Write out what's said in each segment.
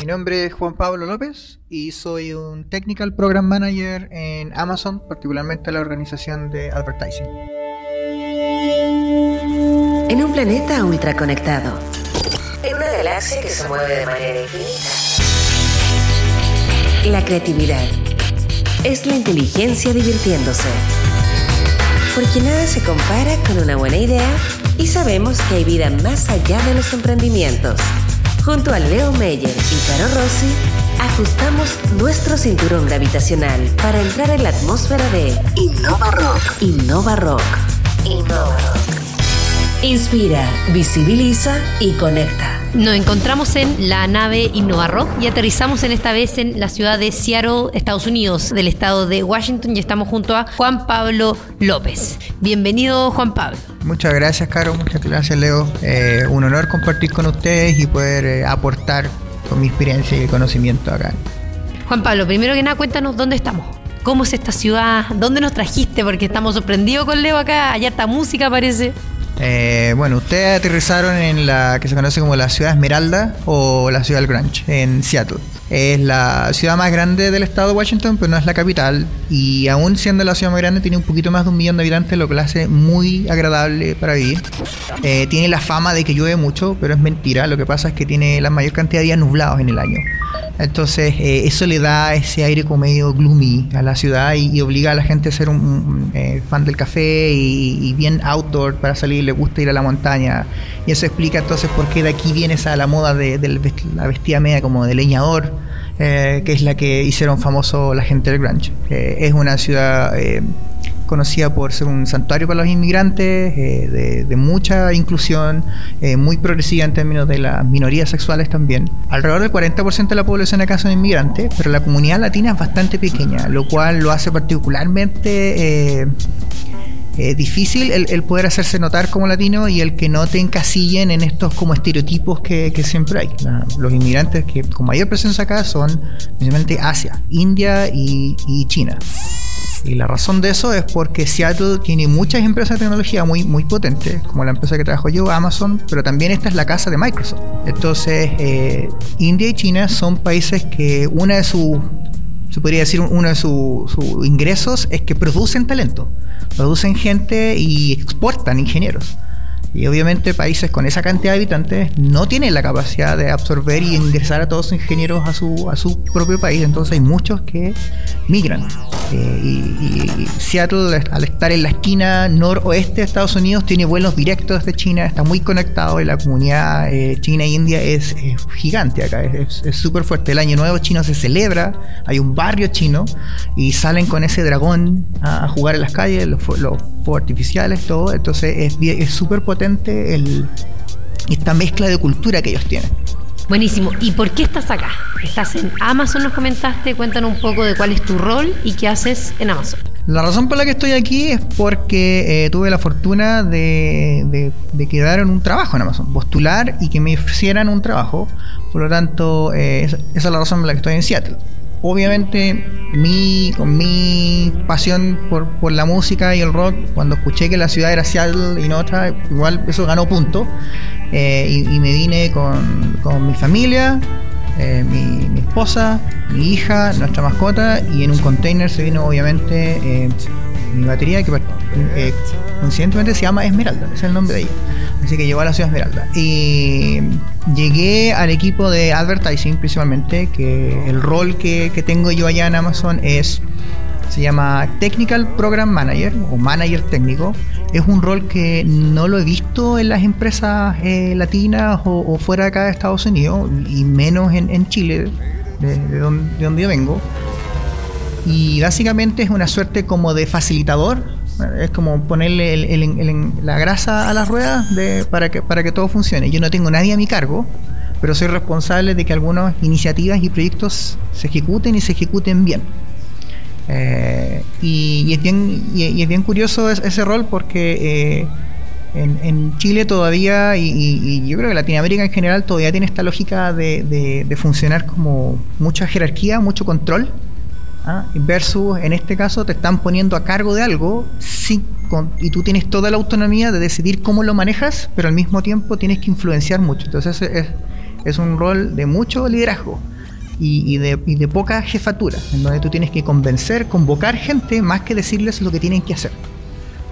Mi nombre es Juan Pablo López y soy un Technical Program Manager en Amazon, particularmente la organización de advertising. En un planeta ultraconectado, en una galaxia que se mueve de manera infinita, la creatividad es la inteligencia divirtiéndose. Porque nada se compara con una buena idea y sabemos que hay vida más allá de los emprendimientos. Junto a Leo Meyer y Caro Rossi, ajustamos nuestro cinturón gravitacional para entrar en la atmósfera de Innova Rock. Innova Rock. Innova Rock. Inspira, visibiliza y conecta. Nos encontramos en la nave Innova y aterrizamos en esta vez en la ciudad de Seattle, Estados Unidos, del estado de Washington y estamos junto a Juan Pablo López. Bienvenido Juan Pablo. Muchas gracias Caro, muchas gracias Leo. Eh, un honor compartir con ustedes y poder eh, aportar con mi experiencia y conocimiento acá. Juan Pablo, primero que nada cuéntanos dónde estamos. ¿Cómo es esta ciudad? ¿Dónde nos trajiste? Porque estamos sorprendidos con Leo acá. Allá está música parece. Eh, bueno, ustedes aterrizaron en la que se conoce como la ciudad Esmeralda o la ciudad del Grunge, en Seattle. Es la ciudad más grande del estado de Washington, pero no es la capital. Y aún siendo la ciudad más grande, tiene un poquito más de un millón de habitantes, lo que la hace muy agradable para vivir. Eh, tiene la fama de que llueve mucho, pero es mentira. Lo que pasa es que tiene la mayor cantidad de días nublados en el año. Entonces, eh, eso le da ese aire como medio gloomy a la ciudad y, obliga a la gente a ser un, eh, fan del café y, bien outdoor para salir, le gusta ir a la montaña. Y eso explica entonces por qué de aquí viene esa la moda de, la vestida media como de leñador, eh, que es la que hicieron famoso la gente del grunge. es una ciudad conocida por ser un santuario para los inmigrantes, eh, de, mucha inclusión, eh, muy progresiva en términos de las minorías sexuales también. Alrededor del 40% de la población acá son inmigrantes, pero la comunidad latina es bastante pequeña, lo cual lo hace particularmente... Eh, difícil el, poder hacerse notar como latino y el que no te encasillen en estos como estereotipos que, siempre hay. los inmigrantes que con mayor presencia acá son principalmente Asia, India y China. Y la razón de eso es porque Seattle tiene muchas empresas de tecnología muy, muy potentes, como la empresa que trabajo yo, Amazon, pero también esta es la casa de Microsoft. Entonces, eh, India y China son países que una de sus, se podría decir, uno de sus ingresos es que producen talento, producen gente y exportan ingenieros. Y obviamente países con esa cantidad de habitantes no tienen la capacidad de absorber y ingresar a todos los ingenieros a su, a su propio país. Entonces hay muchos que migran. Eh, y, Seattle, al estar en la esquina noroeste de Estados Unidos, tiene vuelos directos desde China, está muy conectado y la comunidad eh, china e India es, gigante acá, es súper fuerte. El Año Nuevo chino se celebra, hay un barrio chino y salen con ese dragón a, jugar en las calles, los, los fuegos artificiales, todo. Entonces es súper potente esta mezcla de cultura que ellos tienen. Buenísimo. ¿Y por qué estás acá? Estás en Amazon, nos comentaste. Cuéntanos un poco de cuál es tu rol y qué haces en Amazon. La razón por la que estoy aquí es porque eh, tuve la fortuna de, quedar en un trabajo en Amazon, postular y que me ofrecieran un trabajo. Por lo tanto, eh, esa es la razón por la que estoy en Seattle obviamente mi, con mi pasión por, la música y el rock, cuando escuché que la ciudad era Seattle y no otra, igual eso ganó punto. Eh, y, me vine con, con mi familia, eh, mi, esposa, mi hija, nuestra mascota, y en un container se vino obviamente eh, mi batería, que coincidentemente se llama Esmeralda, es el nombre de ella. Así que llegó a la ciudad Esmeralda. Y llegué al equipo de advertising principalmente, que el rol que, tengo yo allá en Amazon es, se llama Technical Program Manager o Manager técnico. Es un rol que no lo he visto en las empresas eh, latinas o, fuera de acá de Estados Unidos, y menos en, Chile, de, donde, de yo vengo. Y básicamente es una suerte como de facilitador es como ponerle la grasa a las ruedas para, que, para que todo funcione. Yo no tengo nadie a mi cargo, pero soy responsable de que algunas iniciativas y proyectos se ejecuten y se ejecuten bien. Eh, y, es bien, y, es bien curioso ese rol porque eh, en, Chile todavía, y, yo creo que Latinoamérica en general, todavía tiene esta lógica de funcionar como mucha jerarquía, mucho control ¿ah? versus en este caso te están poniendo a cargo de algo y tú tienes toda la autonomía de decidir cómo lo manejas, pero al mismo tiempo tienes que influenciar mucho. Entonces es, es un rol de mucho liderazgo y, de, y de poca jefatura, en donde tú tienes que convencer, convocar gente más que decirles lo que tienen que hacer.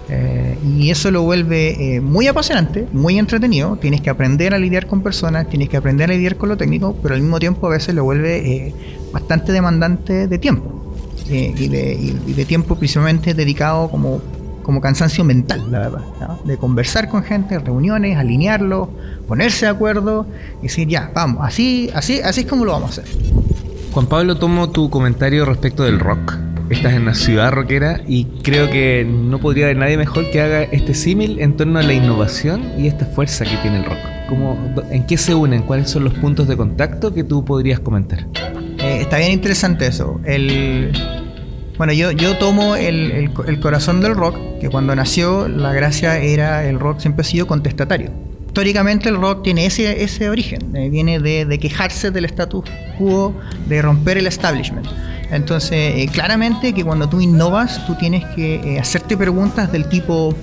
Eh, y eso lo vuelve eh, muy apasionante, muy entretenido. Tienes que aprender a lidiar con personas, tienes que aprender a lidiar con lo técnico, pero al mismo tiempo a veces lo vuelve eh, bastante demandante de tiempo. Y de, tiempo principalmente dedicado como, como cansancio mental, la verdad. De conversar con gente, reuniones, alinearlo, ponerse de acuerdo y decir, ya, vamos, así, así, así es como lo vamos a hacer. Juan Pablo, tomo tu comentario respecto del rock estás en una ciudad rockera y creo que no podría haber nadie mejor que haga este símil en torno a la innovación y esta fuerza que tiene el rock. ¿Cómo, ¿En qué se unen? ¿Cuáles son los puntos de contacto que tú podrías comentar? Eh, está bien interesante eso. El, bueno, yo, yo tomo el, el, corazón del rock, que cuando nació la gracia era el rock siempre ha sido contestatario. Históricamente el rock tiene ese, ese origen, eh, viene de, de quejarse del status quo, de romper el establishment. Entonces, eh, claramente que cuando tú innovas, tú tienes que eh, hacerte preguntas del tipo,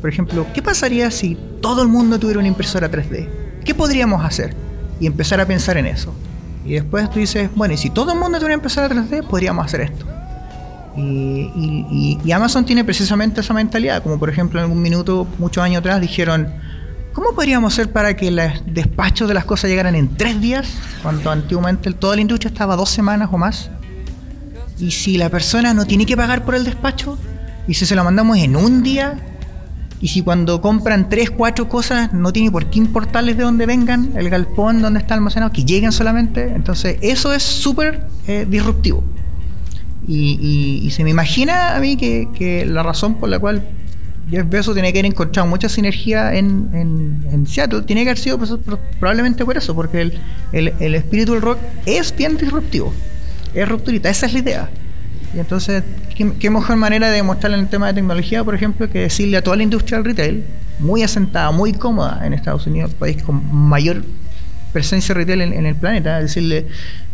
por ejemplo, ¿qué pasaría si todo el mundo tuviera una impresora 3D? ¿Qué podríamos hacer? Y empezar a pensar en eso. Y después tú dices, bueno, y si todo el mundo tuviera una impresora 3D, podríamos hacer esto. Y, y, Amazon tiene precisamente esa mentalidad, como por ejemplo en algún minuto, muchos años atrás, dijeron, ¿cómo podríamos hacer para que el despacho de las cosas llegaran en tres días, cuando antiguamente toda la industria estaba dos semanas o más? Y si la persona no tiene que pagar por el despacho, y si se lo mandamos en un día, y si cuando compran tres, cuatro cosas no tiene por qué importarles de dónde vengan, el galpón donde está almacenado, que lleguen solamente, entonces eso es súper eh, disruptivo. Y, se me imagina a mí que, la razón por la cual Jeff Bezos tiene que haber encontrado mucha sinergia en, en, Seattle tiene que haber sido pues, probablemente por eso, porque el, el, espíritu del rock es bien disruptivo es rupturita, esa es la idea. Y entonces, ¿qué, mejor manera de demostrarlo en el tema de tecnología, por ejemplo, que decirle a toda la industria del retail, muy asentada, muy cómoda en Estados Unidos, país con mayor presencia retail en, el planeta, decirle,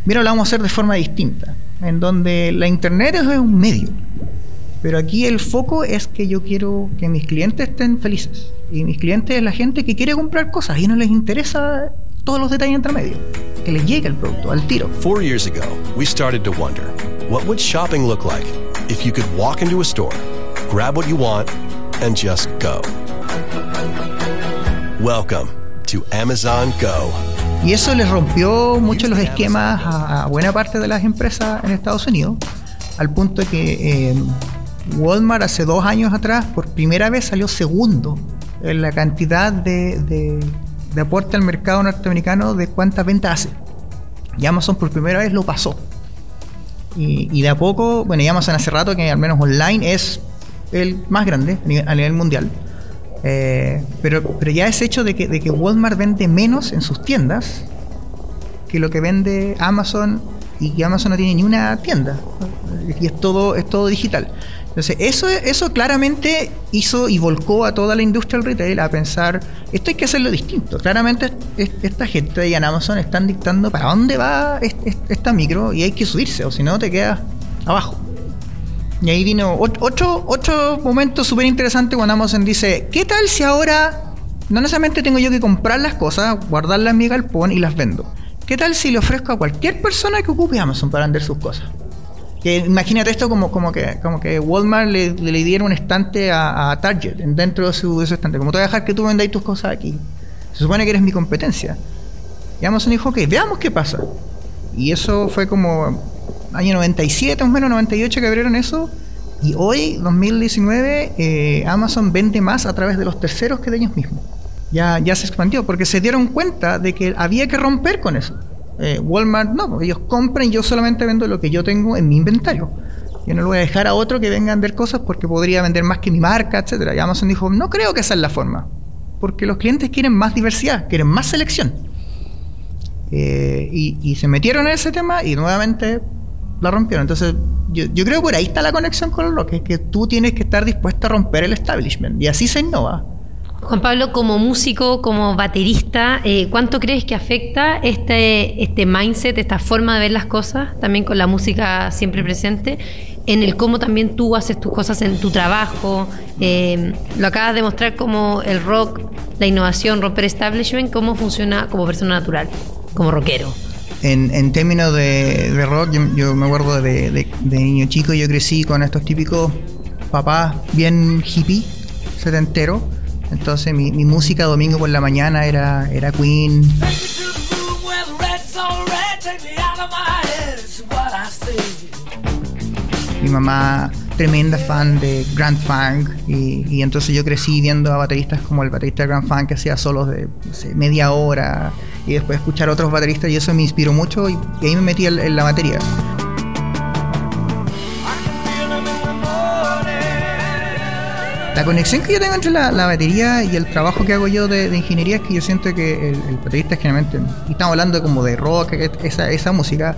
mira, lo vamos a hacer de forma distinta, en donde la Internet es un medio, pero aquí el foco es que yo quiero que mis clientes estén felices. Y mis clientes es la gente que quiere comprar cosas y no les interesa todos los detalles entre medio. Que les llegue el producto al tiro. Four years ago, we started to wonder what would shopping look like if you could walk into a store, grab what you want, and just go. Welcome to Amazon Go. Y eso les rompió mucho los esquemas a, buena parte de las empresas en Estados Unidos, al punto de que eh, Walmart hace dos años atrás por primera vez salió segundo en la cantidad de, de aporte al mercado norteamericano de cuántas ventas hace. Y Amazon por primera vez lo pasó. Y, de a poco, bueno, y Amazon hace rato que al menos online es el más grande a nivel, mundial. Eh, pero, pero ya es hecho de que, de que Walmart vende menos en sus tiendas que lo que vende Amazon y que Amazon no tiene ni una tienda. Y es todo, es todo digital. Entonces, eso, eso claramente hizo y volcó a toda la industria del retail a pensar, esto hay que hacerlo distinto. Claramente esta gente de en Amazon están dictando para dónde va esta micro y hay que subirse, o si no te quedas abajo. Y ahí vino otro, otro momento súper interesante cuando Amazon dice, ¿qué tal si ahora no necesariamente tengo yo que comprar las cosas, guardarlas en mi galpón y las vendo? ¿Qué tal si le ofrezco a cualquier persona que ocupe Amazon para vender sus cosas? Que imagínate esto como, como, que, como que Walmart le, le diera un estante a, Target dentro de su, estante. Como te voy a dejar que tú vendáis tus cosas aquí. Se supone que eres mi competencia. Y Amazon dijo, ok, veamos qué pasa. Y eso fue como año 97, más o menos 98 que abrieron eso. Y hoy, 2019, eh, Amazon vende más a través de los terceros que de ellos mismos. Ya, ya se expandió porque se dieron cuenta de que había que romper con eso. Eh, Walmart no, porque ellos compran y yo solamente vendo lo que yo tengo en mi inventario. Yo no lo voy a dejar a otro que venga a vender cosas porque podría vender más que mi marca, etcétera. Y Amazon dijo, no creo que esa es la forma. Porque los clientes quieren más diversidad, quieren más selección. Eh, y, se metieron en ese tema y nuevamente la rompieron. Entonces, yo, yo creo que por ahí está la conexión con el rock, es que tú tienes que estar dispuesto a romper el establishment. Y así se innova. Juan Pablo, como músico, como baterista, eh, ¿cuánto crees que afecta este, este mindset, esta forma de ver las cosas, también con la música siempre presente, en el cómo también tú haces tus cosas en tu trabajo? Eh, lo acabas de mostrar como el rock, la innovación, romper establishment, cómo funciona como persona natural. como rockero? En, en términos de, rock, yo, me acuerdo de, niño chico, yo crecí con estos típicos papás bien hippie, setentero. Entonces mi, mi música domingo por la mañana era, era Queen, mi mamá tremenda fan de Grand Funk y, entonces yo crecí viendo a bateristas como el baterista Grand Funk que hacía solos de media hora y después escuchar a otros bateristas y eso me inspiró mucho y, y ahí me metí en, en la morning. La conexión que yo tengo entre la, la batería y el trabajo que hago yo de, de ingeniería es que yo siento que el, el baterista generalmente, y estamos hablando como de rock, que- esa, esa música,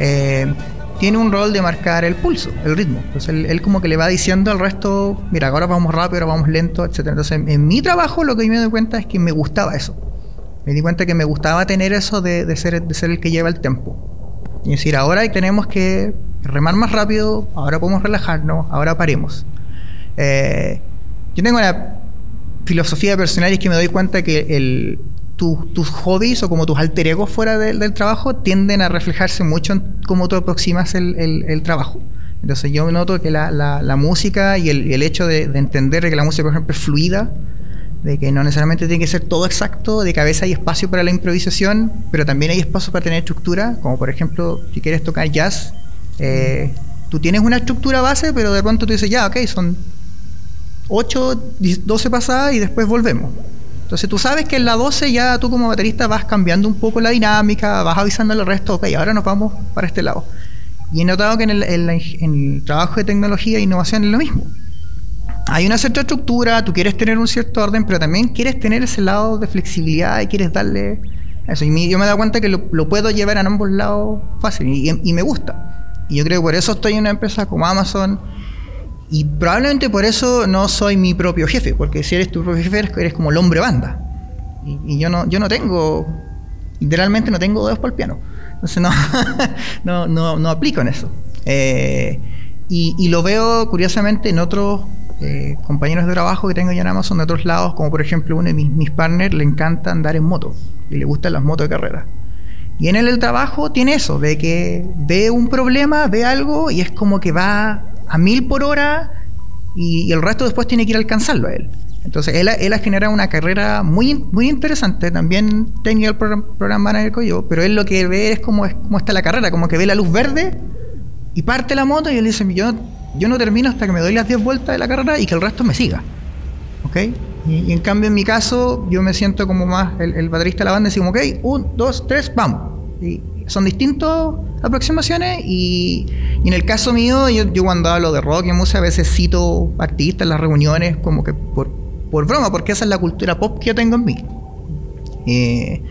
eh, tiene un rol de marcar el pulso, el ritmo. Entonces él, él como que le va diciendo al resto, mira, ahora vamos rápido, ahora vamos lento, etc. Entonces en mi trabajo lo que yo me doy cuenta es que me gustaba eso. Me di cuenta que me gustaba tener eso de, de ser, de ser el que lleva el tempo. Y decir, ahora tenemos que remar más rápido, ahora podemos relajarnos, ahora paremos. Eh, yo tengo una filosofía personal y es que me doy cuenta que el, tu- tus hobbies o como tus alter egos fuera del- del trabajo tienden a reflejarse mucho en cómo tú aproximas el, el- el trabajo. Entonces yo noto que la, la- la música y el, y el hecho de, de entender que la música, por ejemplo, es fluida, de que no necesariamente tiene que ser todo exacto, de que a hay espacio para la improvisación, pero también hay espacio para tener estructura, como por ejemplo, si quieres tocar jazz, eh, tú tienes una estructura base, pero de pronto tú dices, ya, ok, son 8, 12 pasadas y después volvemos. Entonces tú sabes que en la 12 ya tú como baterista vas cambiando un poco la dinámica, vas avisando al resto, ok, ahora nos vamos para este lado. Y he notado que en el, en la en el trabajo de tecnología e innovación es lo mismo. Hay una cierta estructura, tú quieres tener un cierto orden, pero también quieres tener ese lado de flexibilidad y quieres darle eso. Y mi- yo me he dado cuenta que lo, lo puedo llevar a ambos lados fácil y, y me gusta. Y yo creo que por eso estoy en una empresa como Amazon y probablemente por eso no soy mi propio jefe, porque si eres tu propio jefe eres, eres como el hombre banda. Y, y yo no yo no tengo, literalmente no tengo dedos para el piano. Entonces no, no, no, no aplico en eso. Eh, y, y lo veo curiosamente en otros eh, compañeros de trabajo que tengo ya en Amazon de otros lados, como por ejemplo uno de mis, mis partners le encanta andar en moto y le gustan las motos de carrera. Y en él el trabajo tiene eso, de que ve un problema, ve algo y es como que va a mil por hora y, el resto después tiene que ir a alcanzarlo a él. Entonces él, él ha generado una carrera muy, muy interesante, también tenía el program, program manager como yo, pero él lo que ve es cómo, es cómo está la carrera, como que ve la luz verde y parte la moto y él dice, yo, yo no termino hasta que me doy las 10 vueltas de la carrera y que el resto me siga. ¿Ok? Y, y en cambio en mi caso yo me siento como más el, el baterista de la banda y digo, ok, un, dos, tres, vamos. Y son distintas aproximaciones y, y en el caso mío yo, yo cuando hablo de rock y música a veces cito artistas en las reuniones como que por, por broma, porque esa es la cultura pop que yo tengo en mí. Eh,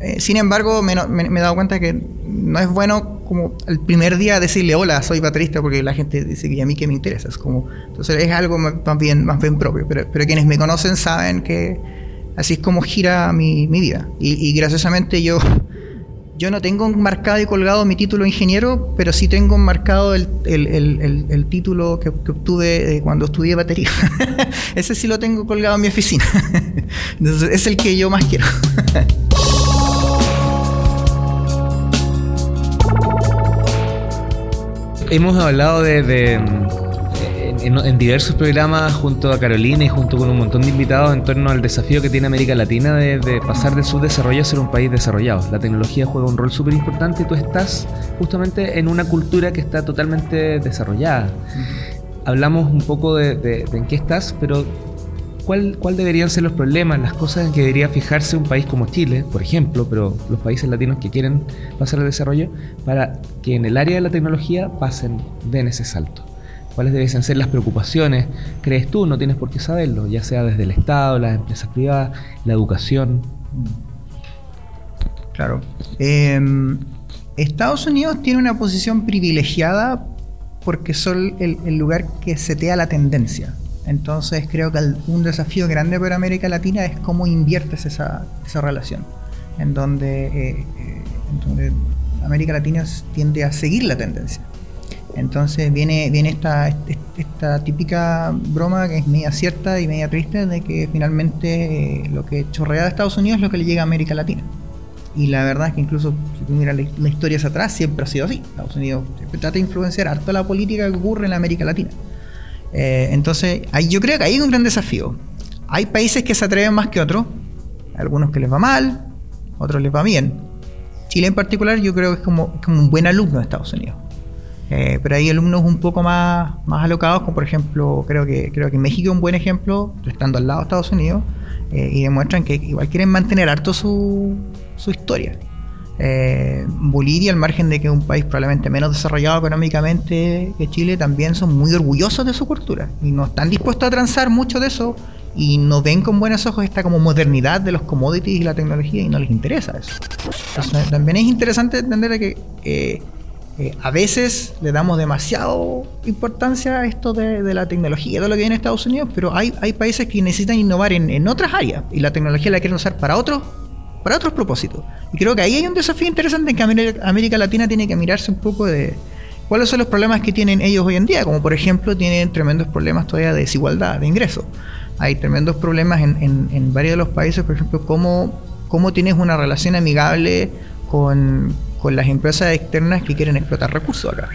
eh, sin embargo, me, me- me he dado cuenta que no es bueno como el primer día decirle hola, soy baterista, porque la gente dice que a mí que me interesa. Es como, entonces es algo más bien, más bien propio. Pero, pero quienes me conocen saben que así es como gira mi, mi vida. Y, y graciosamente yo, yo no tengo marcado y colgado mi título de ingeniero, pero sí tengo marcado el- el- el título que, que obtuve eh, cuando estudié batería. Ese sí lo tengo colgado en mi oficina. Entonces es el que yo más quiero. Hemos hablado de, de, en, en- en diversos programas junto a Carolina y junto con un montón de invitados en torno al desafío que tiene América Latina de, de pasar del subdesarrollo a ser un país desarrollado. La tecnología juega un rol súper importante y tú estás justamente en una cultura que está totalmente desarrollada. Hablamos un poco de, de- de en qué estás, pero ¿cuál, ¿cuál deberían ser los problemas, las cosas en que debería fijarse un país como Chile, por ejemplo, pero los países latinos que quieren pasar al desarrollo, para que en el área de la tecnología pasen, den ese salto? ¿Cuáles deberían ser las preocupaciones? ¿Crees tú? No tienes por qué saberlo, ya sea desde el Estado, las empresas privadas, la educación. Claro. Eh, Estados Unidos tiene una posición privilegiada porque son el lugar que setea la tendencia. Entonces creo que un desafío grande para América Latina es cómo inviertes esa, esa relación, en donde, eh, eh, América Latina tiende a seguir la tendencia. Entonces viene, viene esta, est- esta típica broma que es media cierta y media triste de que finalmente eh, lo que chorrea de Estados Unidos es lo que le llega a América Latina. Y la verdad es que incluso si tú miras la, la historia hacia atrás, siempre ha sido así. Estados Unidos trata de influenciar harto la política que ocurre en América Latina. Eh, entonces, yo creo que ahí hay un gran desafío. Hay países que se atreven más que otros, algunos que les va mal, otros les va bien. Chile en particular yo creo que es como, es como un buen alumno de Estados Unidos. Eh, pero hay alumnos un poco más, más alocados, como por ejemplo, creo que, creo que México es un buen ejemplo, estando al lado de Estados Unidos, eh, y demuestran que igual quieren mantener harto su, su historia. Eh, Bolivia, al margen de que es un país probablemente menos desarrollado económicamente que Chile, también son muy orgullosos de su cultura y no están dispuestos a transar mucho de eso y no ven con buenos ojos esta como modernidad de los commodities y la tecnología y no les interesa eso. También es interesante entender que eh, eh, a veces le damos demasiado importancia a esto de, la tecnología, de lo que viene en Estados Unidos, pero hay, países que necesitan innovar en otras áreas y la tecnología la quieren usar para otros para otros propósitos. Y creo que ahí hay un desafío interesante en que América, Latina tiene que mirarse un poco de cuáles son los problemas que tienen ellos hoy en día, como por ejemplo tienen tremendos problemas todavía de desigualdad, de ingresos. Hay tremendos problemas en, en- en varios de los países, por ejemplo, cómo, cómo tienes una relación amigable con, con las empresas externas que quieren explotar recursos acá.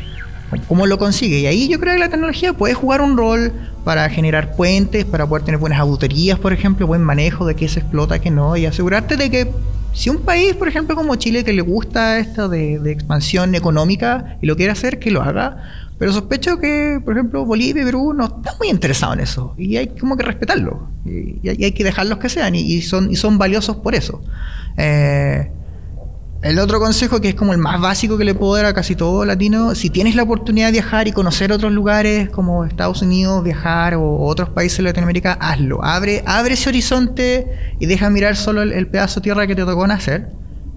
¿Cómo lo consigue? Y ahí yo creo que la tecnología puede jugar un rol para generar puentes, para poder tener buenas auditorías, por ejemplo, buen manejo de qué se explota, qué no, y asegurarte de que si un país, por ejemplo, como Chile, que le gusta esto de, expansión económica y lo quiere hacer, que lo haga, pero sospecho que, por ejemplo, Bolivia y Perú no están muy interesados en eso, y hay como que respetarlo, y, hay- que dejarlos que sean, y, y son, y son valiosos por eso. Eh, el otro consejo, que es como el más básico que le puedo dar a casi todo latino, si tienes la oportunidad de viajar y conocer otros lugares como Estados Unidos, viajar o, otros países de Latinoamérica, hazlo. Abre, abre ese horizonte y deja mirar solo el, pedazo de tierra que te tocó nacer.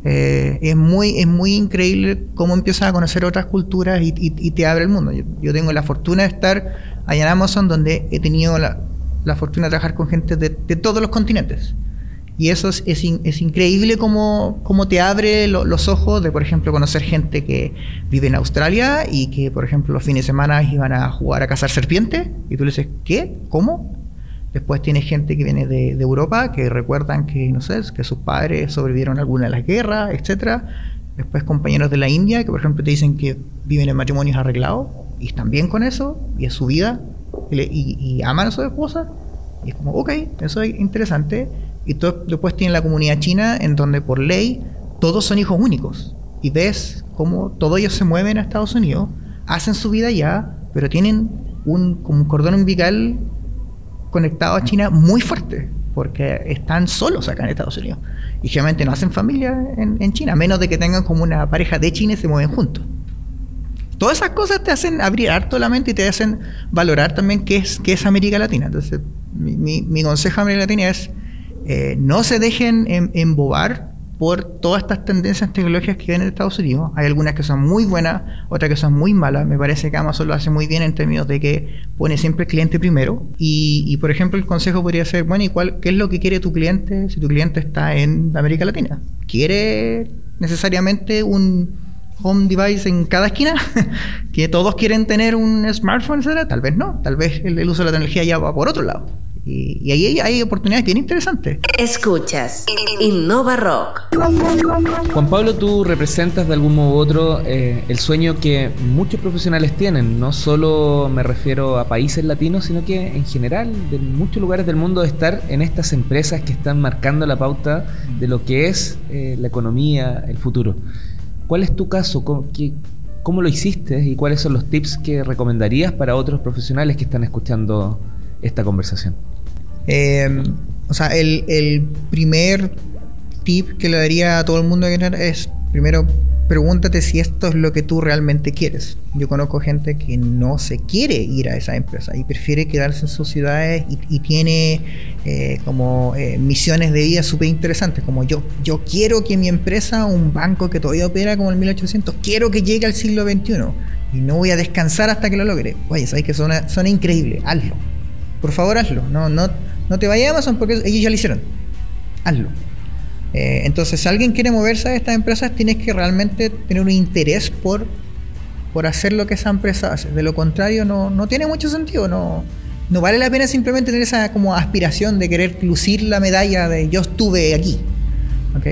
Eh, es, muy, es muy increíble cómo empiezas a conocer otras culturas y, te abre el mundo. Yo, tengo la fortuna de estar allá en Amazon, donde he tenido la, la fortuna de trabajar con gente de todos los continentes. Y eso es, es, in- es increíble cómo, cómo te abre lo- los ojos de, por ejemplo, conocer gente que vive en Australia y que, por ejemplo, los fines de semana iban a jugar a cazar serpientes. Y tú le dices, ¿qué? ¿Cómo? Después tienes gente que viene de, de Europa que recuerdan que, no sé, que sus padres sobrevivieron a alguna de las guerras, etcétera. Después compañeros de la India que, por ejemplo, te dicen que viven en matrimonios arreglados y están bien con eso y es su vida y, y- y aman a su esposa. Y es como, ok, eso es interesante. Y to- después tiene la comunidad china en donde por ley todos son hijos únicos. Y ves cómo todos ellos se mueven a Estados Unidos, hacen su vida allá, pero tienen un, como un cordón umbilical conectado a China muy fuerte, porque están solos acá en Estados Unidos. Y generalmente no hacen familia en, en China, a menos de que tengan como una pareja de China y se mueven juntos. Todas esas cosas te hacen abrir harto la mente y te hacen valorar también qué es, qué es América Latina. Entonces, mi, mi- mi consejo a América Latina es eh, no se dejen em- embobar por todas estas tendencias tecnológicas que vienen de Estados Unidos. Hay algunas que son muy buenas, otras que son muy malas. Me parece que Amazon lo hace muy bien en términos de que pone siempre el cliente primero. Y, y, por ejemplo, el consejo podría ser, bueno, ¿y cuál, qué es lo que quiere tu cliente si tu cliente está en América Latina? ¿Quiere necesariamente un home device en cada esquina? ¿Que todos quieren tener un smartphone, etcétera? Tal vez no. Tal vez el, el uso de la tecnología ya va por otro lado. Y, y ahí hay, hay oportunidades bien interesantes. Escuchas Innova Rock. Juan Pablo, tú representas de algún modo u otro eh, el sueño que muchos profesionales tienen. No solo me refiero a países latinos, sino que en general, de muchos lugares del mundo, de estar en estas empresas que están marcando la pauta de lo que es eh, la economía, el futuro. ¿Cuál es tu caso? ¿Cómo, qué- cómo lo hiciste y cuáles son los tips que recomendarías para otros profesionales que están escuchando esta conversación? Eh, o sea, el, el primer tip que le daría a todo el mundo es, primero, pregúntate si esto es lo que tú realmente quieres. Yo conozco gente que no se quiere ir a esa empresa y prefiere quedarse en sus ciudades y, y tiene eh, como eh, misiones de vida súper interesantes, como yo. Yo quiero que mi empresa, un banco que todavía opera como el 1800, quiero que llegue al siglo XXI y no voy a descansar hasta que lo logre. Oye, sabes que suena, suena increíble, hazlo. Por favor, hazlo. No, no, no te vayas a Amazon porque ellos ya lo hicieron. Hazlo. Eh, entonces, si alguien quiere moverse a estas empresas, tienes que realmente tener un interés por, por hacer lo que esa empresa hace. De lo contrario, no, no tiene mucho sentido. No, no vale la pena simplemente tener esa como aspiración de querer lucir la medalla de yo estuve aquí. ¿ok?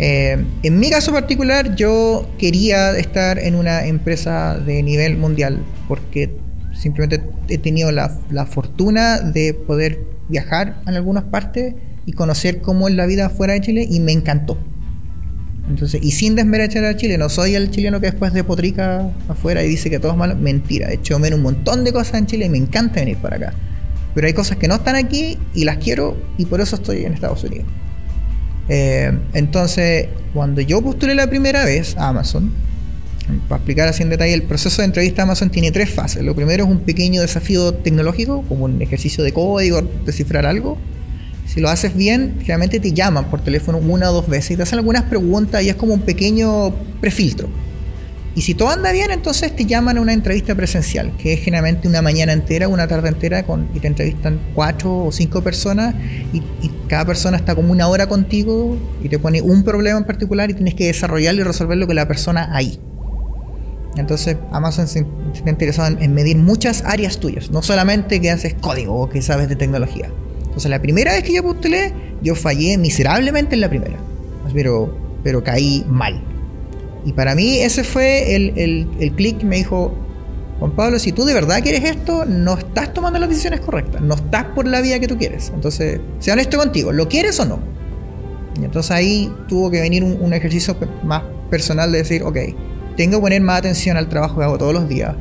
Eh, en mi caso particular, yo quería estar en una empresa de nivel mundial porque simplemente he tenido la, la fortuna de poder viajar en algunas partes y conocer cómo es la vida fuera de Chile y me encantó. Entonces, y sin desmerecer a Chile, no soy el chileno que después de potrica afuera y dice que todo es malo. Mentira, de hecho, me un montón de cosas en Chile y me encanta venir para acá. Pero hay cosas que no están aquí y las quiero y por eso estoy en Estados Unidos. Eh, entonces, cuando yo postulé la primera vez a Amazon, para explicar así en detalle, el proceso de entrevista Amazon tiene tres fases. Lo primero es un pequeño desafío tecnológico, como un ejercicio de código, descifrar algo. Si lo haces bien, realmente te llaman por teléfono una o dos veces y te hacen algunas preguntas y es como un pequeño prefiltro. Y si todo anda bien, entonces te llaman a una entrevista presencial, que es generalmente una mañana entera, una tarde entera, y te entrevistan cuatro o cinco personas y cada persona está como una hora contigo y te pone un problema en particular y tienes que desarrollarlo y resolverlo con la persona ahí. Entonces Amazon se, está interesado en, en medir muchas áreas tuyas, no solamente que haces código o que sabes de tecnología. Entonces la primera vez que yo postulé, yo fallé miserablemente en la primera, pero, pero caí mal. Y para mí ese fue el, el, el clic que me dijo, Juan Pablo, si tú de verdad quieres esto, no estás tomando las decisiones correctas, no estás por la vía que tú quieres. Entonces, sea honesto contigo, ¿lo quieres o no? Y entonces ahí tuvo que venir un, un ejercicio más personal de decir, ok, tengo que poner más atención al trabajo que hago todos los días,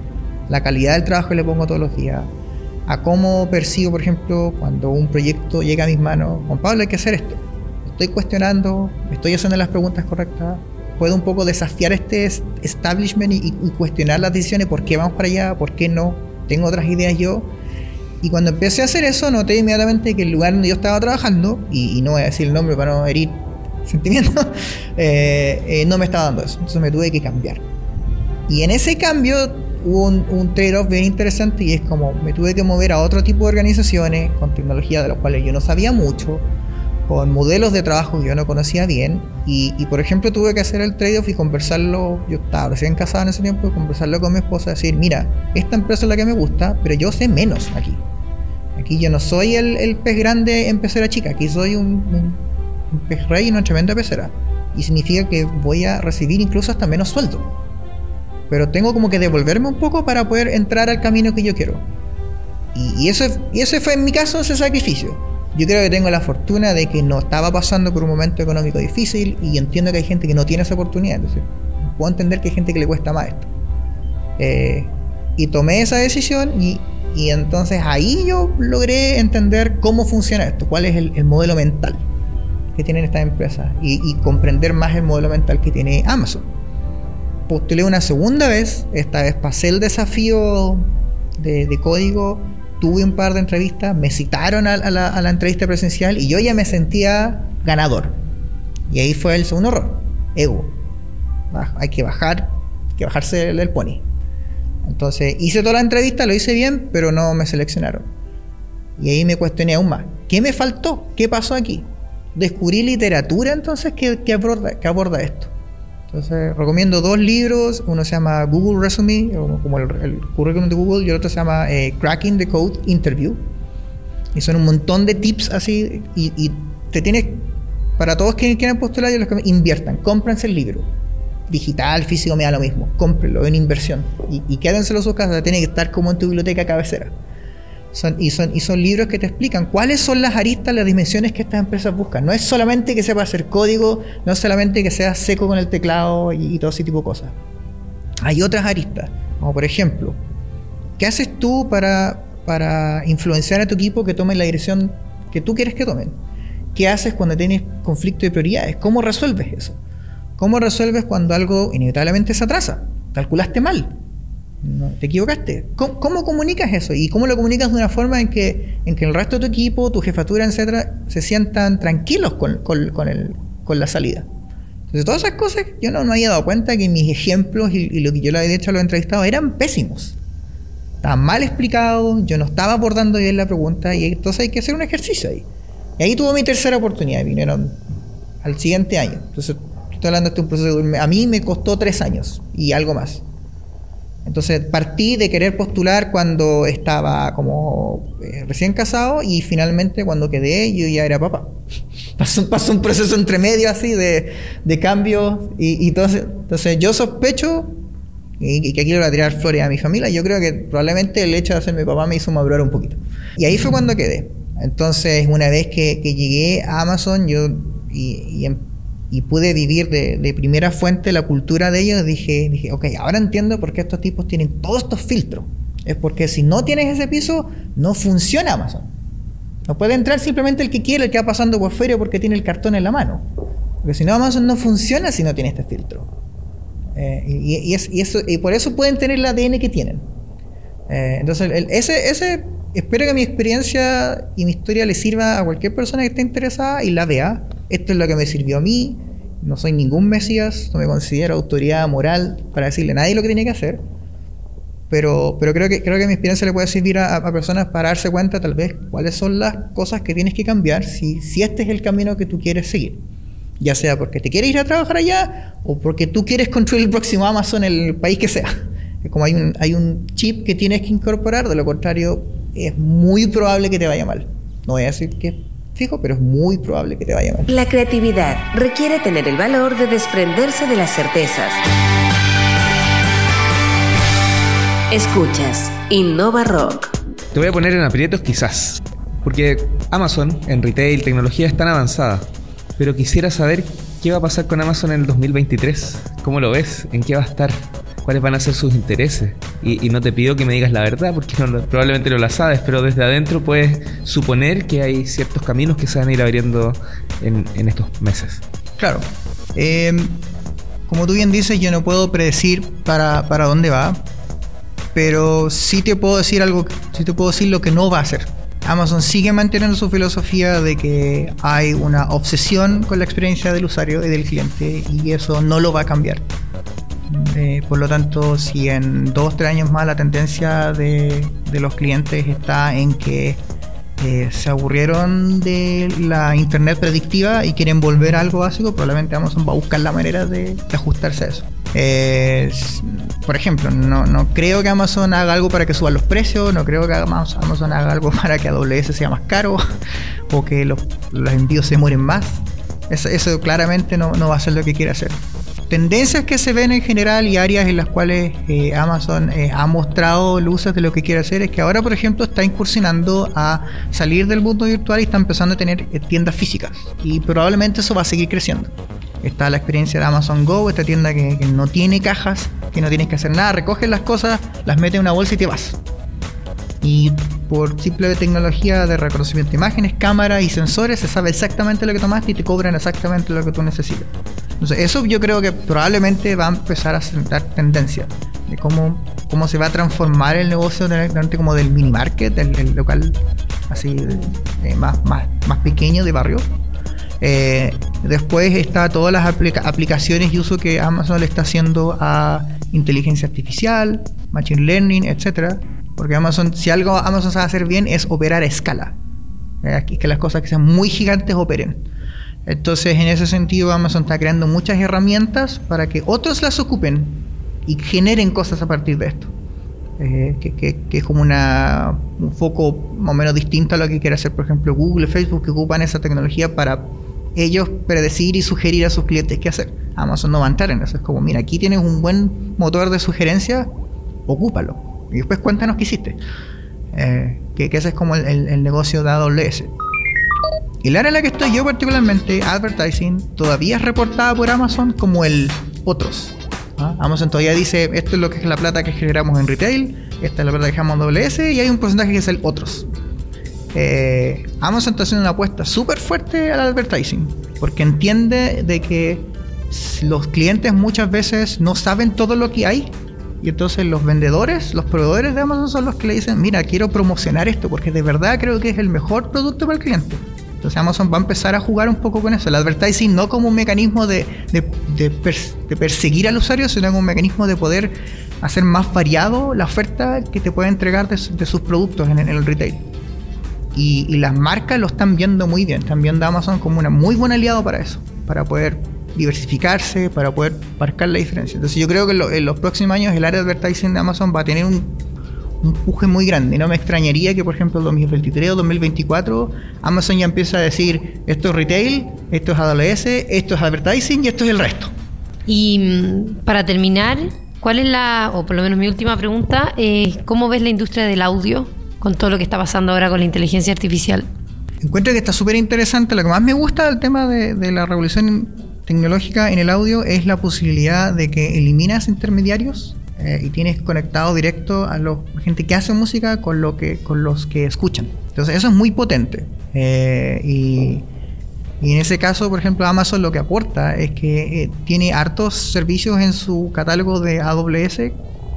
la calidad del trabajo que le pongo todos los días, a cómo percibo, por ejemplo, cuando un proyecto llega a mis manos, Juan Pablo, hay que hacer esto. Estoy cuestionando, estoy haciendo las preguntas correctas, puedo un poco desafiar este es- establishment y, cuestionar las decisiones, por qué vamos para allá, por qué no, tengo otras ideas yo. Y cuando empecé a hacer eso, noté inmediatamente que el lugar donde yo estaba trabajando, y, y no voy a decir el nombre para no herir sentimientos, eh, eh, no me estaba dando eso. Entonces me tuve que cambiar. Y en ese cambio hubo un, un trade-off bien interesante y es como me tuve que mover a otro tipo de organizaciones con tecnología de las cuales yo no sabía mucho, con modelos de trabajo que yo no conocía bien y, y, por ejemplo tuve que hacer el trade-off y conversarlo, yo estaba recién casado en ese tiempo, y conversarlo con mi esposa, decir, mira, esta empresa es la que me gusta, pero yo sé menos aquí. Aquí yo no soy el, el pez grande en pecera chica, aquí soy un, un, un pez rey en una tremenda pecera. Y significa que voy a recibir incluso hasta menos sueldo pero tengo como que devolverme un poco para poder entrar al camino que yo quiero. Y, y, eso, y ese fue en mi caso ese sacrificio. Yo creo que tengo la fortuna de que no estaba pasando por un momento económico difícil y entiendo que hay gente que no tiene esa oportunidad. Entonces, puedo entender que hay gente que le cuesta más esto. Eh, y tomé esa decisión y, y, entonces ahí yo logré entender cómo funciona esto, cuál es el, el modelo mental que tienen estas empresas y, y comprender más el modelo mental que tiene Amazon postulé una segunda vez, esta vez pasé el desafío de, código, tuve un par de entrevistas, me citaron a, la, entrevista presencial y yo ya me sentía ganador. Y ahí fue el segundo error, ego. Hay que bajar, hay que bajarse del, pony. Entonces hice toda la entrevista, lo hice bien, pero no me seleccionaron. Y ahí me cuestioné aún más. ¿Qué me faltó? ¿Qué pasó aquí? Descubrí literatura entonces que, que aborda esto. Entonces recomiendo dos libros, uno se llama Google Resume, como el, el currículum de Google, y el otro se llama eh, Cracking the Code Interview. Y son un montón de tips así, y, te tienes, para todos quienes quieran postular, los que inviertan, cómprense el libro. Digital, físico, me da lo mismo, cómprenlo en inversión. Y, y quédenselo en su casa, tiene que estar como en tu biblioteca cabecera. Y, son, libros que te explican cuáles son las aristas, las dimensiones que estas empresas buscan. No es solamente que sepa hacer código, no es solamente que seas seco con el teclado y, y, todo ese tipo de cosas. Hay otras aristas, como por ejemplo, ¿qué haces tú para, para influenciar a tu equipo que tome la dirección que tú quieres que tomen? ¿Qué haces cuando tienes conflicto de prioridades? ¿Cómo resuelves eso? ¿Cómo resuelves cuando algo inevitablemente se atrasa? ¿Calculaste mal? No, te equivocaste. ¿Cómo, ¿Cómo, comunicas eso? ¿Y cómo lo comunicas de una forma en que, en que el resto de tu equipo, tu jefatura, etcétera, se sientan tranquilos con, con, el, con la salida? Entonces, todas esas cosas yo no me había dado cuenta que mis ejemplos y, lo que yo le había dicho a los entrevistados eran pésimos. Estaban mal explicados, yo no estaba abordando bien la pregunta y entonces hay que hacer un ejercicio ahí. Y ahí tuvo mi tercera oportunidad, vinieron al siguiente año. Entonces, estoy hablando de un proceso, a mí me costó tres años y algo más. Entonces partí de querer postular cuando estaba como eh, recién casado y finalmente cuando quedé yo ya era papá. pasó, pasó un proceso entre medio así de, de cambio y, y todo. Entonces yo sospecho, y, y que aquí le voy a tirar flores a mi familia, yo creo que probablemente el hecho de ser mi papá me hizo madurar un poquito. Y ahí fue cuando quedé. Entonces una vez que, que llegué a Amazon yo y, y em- y pude vivir de, primera fuente la cultura de ellos, dije, dije, ok, ahora entiendo por qué estos tipos tienen todos estos filtros. Es porque si no tienes ese piso, no funciona Amazon. No puede entrar simplemente el que quiere, el que va pasando por fuera porque tiene el cartón en la mano. Porque si no, Amazon no funciona si no tiene este filtro. Eh, y, y es- y eso, y por eso pueden tener el ADN que tienen. Eh, entonces, ese, ese, espero que mi experiencia y mi historia le sirva a cualquier persona que esté interesada y la vea. Esto es lo que me sirvió a mí. No soy ningún mesías, no me considero autoridad moral para decirle a nadie lo que tiene que hacer. Pero, pero creo, que, creo que mi experiencia le puede servir a, a personas para darse cuenta tal vez cuáles son las cosas que tienes que cambiar si, si este es el camino que tú quieres seguir. Ya sea porque te quieres ir a trabajar allá o porque tú quieres construir el próximo Amazon en el país que sea. Como hay un, hay un chip que tienes que incorporar, de lo contrario es muy probable que te vaya mal. No voy a decir que fijo, pero es muy probable que te vaya mal. La creatividad requiere tener el valor de desprenderse de las certezas. Escuchas Innova Rock. Te voy a poner en aprietos quizás. Porque Amazon en retail, tecnología es tan avanzada. Pero quisiera saber qué va a pasar con Amazon en el 2023. ¿Cómo lo ves? ¿En qué va a estar? ¿Cuáles van a ser sus intereses? Y, no te pido que me digas la verdad, porque no probablemente no la sabes, pero desde adentro puedes suponer que hay ciertos caminos que se van a ir abriendo en, en estos meses. Claro. Eh, como tú bien dices, yo no puedo predecir para, para dónde va, pero sí te puedo decir algo, sí te puedo decir lo que no va a hacer. Amazon sigue manteniendo su filosofía de que hay una obsesión con la experiencia del usuario y del cliente y eso no lo va a cambiar. Eh, por lo tanto, si en dos o tres años más la tendencia de, los clientes está en que eh, se aburrieron de la internet predictiva y quieren volver a algo básico, probablemente Amazon va a buscar la manera de, ajustarse a eso. Eh, por ejemplo, no, no creo que Amazon haga algo para que suban los precios, no creo que Amazon haga algo para que AWS sea más caro o que los, los envíos se mueren más. Eso, claramente no va a ser lo que quiere hacer. Tendencias que se ven en general y áreas en las cuales eh, Amazon eh, ha mostrado luces de lo que quiere hacer es que ahora, por ejemplo, está incursionando a salir del mundo virtual y está empezando a tener eh, tiendas físicas. Y probablemente eso va a seguir creciendo. Está la experiencia de Amazon Go, esta tienda que, que no tiene cajas, que no tienes que hacer nada, recoges las cosas, las metes en una bolsa y te vas. Y por simple tecnología de reconocimiento de imágenes, cámara y sensores, se sabe exactamente lo que tomaste y te cobran exactamente lo que tú necesitas. Entonces, eso yo creo que probablemente va a empezar a sentar tendencia de cómo, cómo se va a transformar el negocio como del mini market, el, el local así más, más, más pequeño de barrio. Eh, después está todas las aplica- aplicaciones y uso que Amazon le está haciendo a inteligencia artificial, machine learning, etcétera. Porque Amazon, si algo Amazon sabe hacer bien es operar a escala. Eh, que las cosas que sean muy gigantes operen. Entonces, en ese sentido, Amazon está creando muchas herramientas para que otros las ocupen y generen cosas a partir de esto. Eh, que, es como una, un foco más o menos distinto a lo que quiere hacer, por ejemplo, Google, Facebook, que ocupan esa tecnología para ellos predecir y sugerir a sus clientes qué hacer. Amazon no va a entrar en eso. Es como, mira, aquí tienes un buen motor de sugerencia, ocúpalo. Y después cuéntanos qué hiciste. Eh, que, que ese es como el negocio de AWS. Y la área en la que estoy yo particularmente, advertising, todavía es reportada por Amazon como el otros. ¿ah? Amazon todavía dice, esto es lo que es la plata que generamos en retail, esta es la plata que generamos en AWS y hay un porcentaje que es el otros. Eh, Amazon está haciendo una apuesta súper fuerte al advertising, porque entiende de que los clientes muchas veces no saben todo lo que hay y entonces los vendedores, los proveedores de Amazon son los que le dicen, mira, quiero promocionar esto porque de verdad creo que es el mejor producto para el cliente. Entonces Amazon va a empezar a jugar un poco con eso. El advertising no como un mecanismo de, de- de pers- de perseguir al usuario, sino como un mecanismo de poder hacer más variado la oferta que te puede entregar de, su- de sus productos en, el retail. Y, y las marcas lo están viendo muy bien. Están viendo a Amazon como un muy buen aliado para eso. Para poder diversificarse, para poder marcar la diferencia. Entonces yo creo que en los próximos años el área de advertising de Amazon va a tener un, un empuje muy grande. No me extrañaría que, por ejemplo, en 2023 o 2024 Amazon ya empiece a decir esto es retail, esto es AWS, esto es advertising y esto es el resto. Y mm, para terminar, ¿cuál es la, o por lo menos mi última pregunta, eh, ¿cómo ves la industria del audio con todo lo que está pasando ahora con la inteligencia artificial? Encuentro que está súper interesante. Lo que más me gusta del tema de, de la revolución tecnológica en el audio es la posibilidad de que eliminas intermediarios eh, y tienes conectado directo a la gente que hace música con, lo que, con los que escuchan. Entonces eso es muy potente. Eh, y, y en ese caso, por ejemplo, Amazon lo que aporta es que eh, tiene hartos servicios en su catálogo de AWS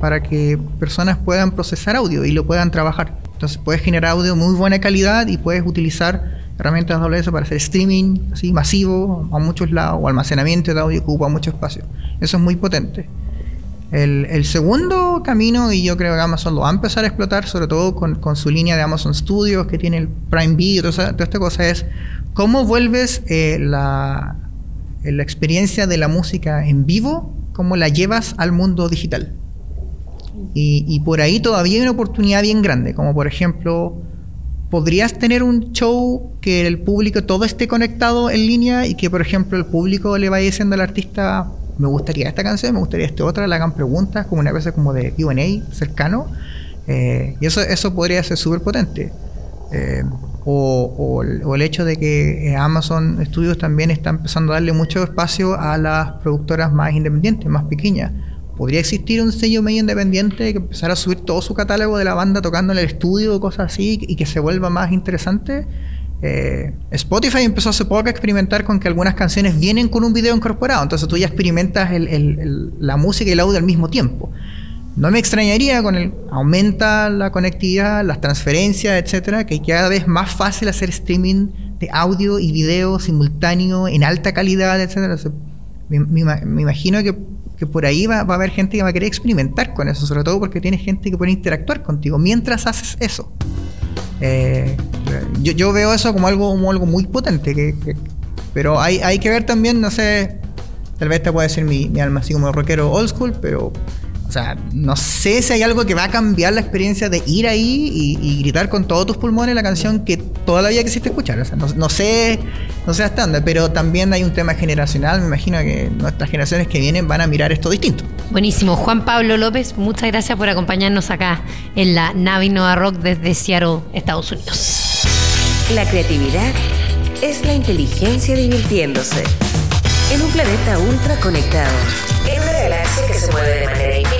para que personas puedan procesar audio y lo puedan trabajar. Entonces puedes generar audio muy buena calidad y puedes utilizar herramientas AWS para hacer streaming así masivo a muchos lados o almacenamiento de audio que ocupa mucho espacio. Eso es muy potente. El, segundo camino, y yo creo que Amazon lo va a empezar a explotar, sobre todo con, su línea de Amazon Studios, que tiene el Prime Video, toda, toda esta cosa, es cómo vuelves eh, la, eh, la experiencia de la música en vivo, cómo la llevas al mundo digital. Y, y por ahí todavía hay una oportunidad bien grande, como por ejemplo, podrías tener un show que el público todo esté conectado en línea y que por ejemplo el público le vaya diciendo al artista, me gustaría esta canción, me gustaría esta otra, le hagan preguntas, como una cosa como de Q&A cercano. Eh, y eso, eso podría ser súper potente. Eh, o, o el, o el hecho de que eh, Amazon Studios también está empezando a darle mucho espacio a las productoras más independientes, más pequeñas. ¿Podría existir un sello medio independiente que empezara a subir todo su catálogo de la banda tocando en el estudio cosas así y que se vuelva más interesante? Eh, Spotify empezó hace poco a experimentar con que algunas canciones vienen con un video incorporado, entonces tú ya experimentas el- la música y el audio al mismo tiempo. No me extrañaría con el aumenta la conectividad, las transferencias, etcétera, que cada vez más fácil hacer streaming de audio y video simultáneo en alta calidad, etcétera. Me, me ima- me imagino que, por ahí va, va a haber gente que va a querer experimentar con eso, sobre todo porque tienes gente que puede interactuar contigo mientras haces eso. Eh, yo, yo veo eso como algo, como algo muy potente, que, pero hay, hay que ver también, no sé, tal vez te puede decir mi, mi alma así como rockero old school, pero, o sea, no sé si hay algo que va a cambiar la experiencia de ir ahí y, y gritar con todos tus pulmones la canción que toda la vida quisiste escuchar. O sea, no, no sé, no sé hasta dónde, pero también hay un tema generacional. Me imagino que nuestras generaciones que vienen van a mirar esto distinto. Buenísimo. Juan Pablo López, muchas gracias por acompañarnos acá en la nave Innova Rock desde Seattle, Estados Unidos. La creatividad es la inteligencia divirtiéndose. En un planeta ultra conectado, en una galaxia que se mueve de manera infinita,